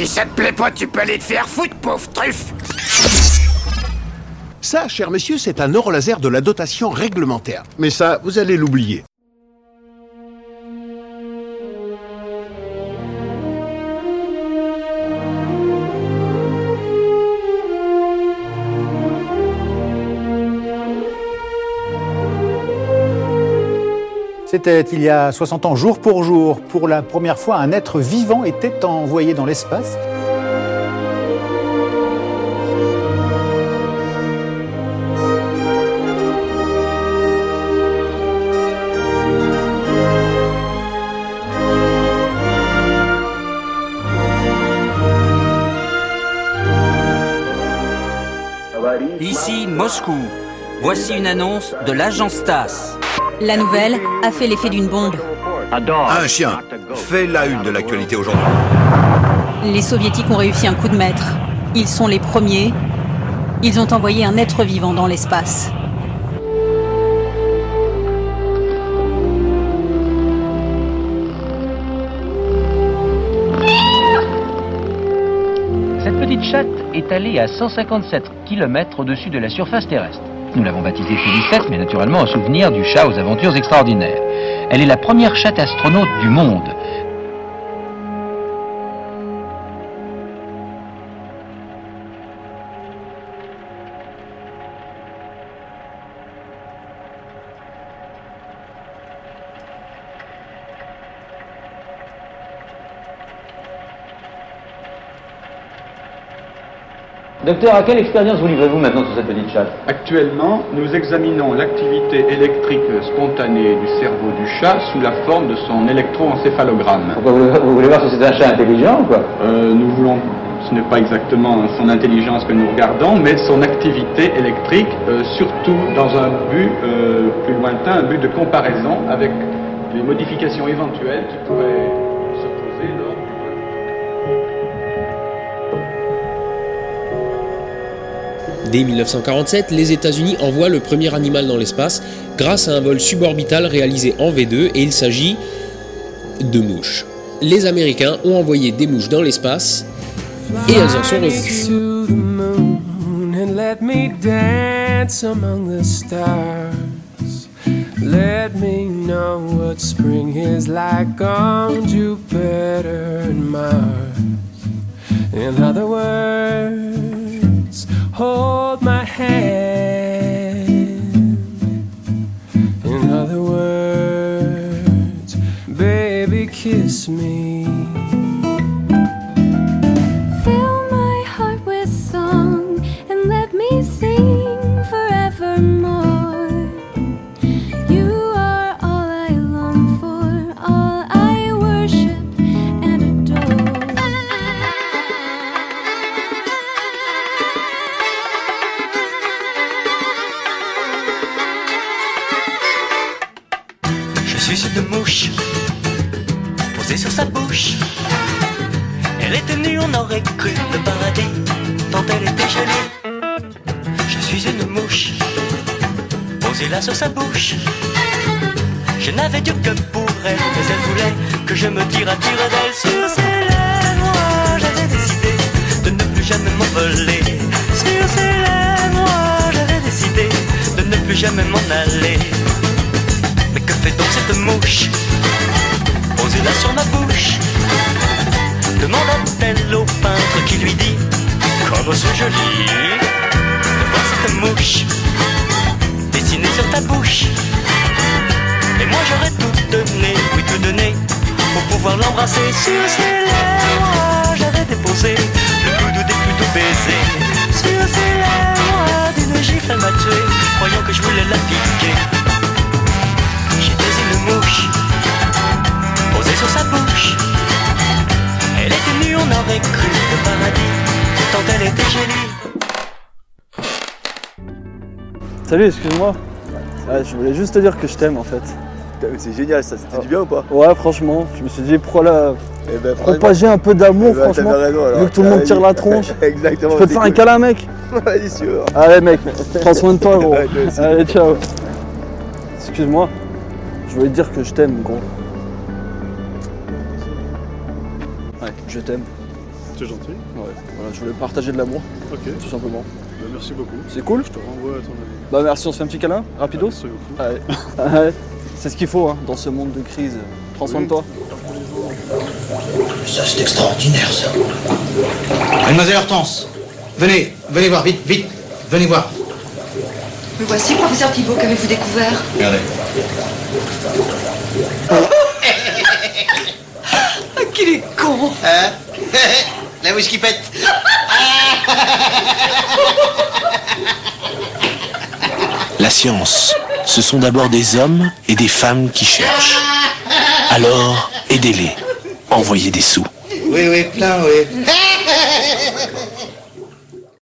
Si ça te plaît pas, tu peux aller te faire foutre, pauvre truffe Ça, cher messieurs, c'est un neurolaser de la dotation réglementaire. Mais ça, vous allez l'oublier. C'était il y a 60 ans, jour pour jour. Pour la première fois, un être vivant était envoyé dans l'espace. Ici Moscou. Voici une annonce de l'agence TASS. La nouvelle a fait l'effet d'une bombe. Un chien fait la une de l'actualité aujourd'hui. Les soviétiques ont réussi un coup de maître. Ils sont les premiers. Ils ont envoyé un être vivant dans l'espace. Cette petite chatte est allée à 157 km au-dessus de la surface terrestre. Nous l'avons baptisée Félicette, mais naturellement en souvenir du chat aux aventures extraordinaires. Elle est la première chatte astronaute du monde. Docteur, à quelle expérience vous livrez-vous maintenant sur cette petite chatte Actuellement, nous examinons l'activité électrique spontanée du cerveau du chat sous la forme de son électroencéphalogramme. Pourquoi vous, vous voulez voir si c'est un chat intelligent ou quoi Euh, nous voulons, ce n'est pas exactement son intelligence que nous regardons, mais son activité électrique, euh, surtout dans un but euh, plus lointain, un but de comparaison avec les modifications éventuelles qui pourraient se poser lors Dès 1947, les États-Unis envoient le premier animal dans l'espace grâce à un vol suborbital réalisé en V2 et il s'agit de mouches. Les Américains ont envoyé des mouches dans l'espace et elles en sont revenues. Hold my hand. In other words, baby, kiss me. Je suis une mouche posée sur sa bouche. Elle était nue, on aurait cru le paradis, tant elle était jolie. Je suis une mouche posée là sur sa bouche. Je n'avais Dieu que pour elle, mais elle voulait que je me tire à tire d'elle sur ses lèvres. J'avais décidé de ne plus jamais m'envoler. Sur ses lèvres, j'avais décidé de ne plus jamais m'en aller. Sur ma bouche. Demanda-t-elle au peintre qui lui dit Comme c'est joli De voir cette mouche Dessinée sur ta bouche. Et moi j'aurais tout donné, oui tout donné Pour pouvoir l'embrasser sur ses lèvres. J'avais déposé le plus des plus doux baisers Sur ses lèvres Salut, excuse-moi. Ouais, je voulais juste te dire que je t'aime en fait. C'est génial ça, c'était du bien ou pas Ouais, franchement, je me suis dit, pourquoi là Eh ben, propager un peu d'amour, Eh ben, franchement. t'avais raison, alors. Vu que tout le monde tire la tronche. Exactement. Je peux te c'est faire un câlin, mec Vas-y, si tu veux. Allez, mec, prends soin de toi, gros. Ouais. Allez, ciao. Excuse-moi, je voulais te dire que je t'aime, gros. Ouais, je t'aime. C'est gentil. Ouais, voilà, je voulais partager de l'amour. Ok. Tout simplement. Bah, merci beaucoup. C'est cool Je te renvoie à ton ami. Bah merci, on se fait un petit câlin, rapidos Allez. Ouais. C'est ce qu'il faut hein, dans ce monde de crise. Prends soin de toi. Ça, c'est extraordinaire, ça. Mademoiselle Hortense, venez, venez voir, vite, vite, venez voir. Me voici, professeur Thibault, qu'avez-vous découvert? Regardez. Ah, qu'il est con Hein? La whisky pète. La science, ce sont d'abord des hommes et des femmes qui cherchent. Alors, aidez-les. Envoyez des sous. Oui, oui, plein, oui.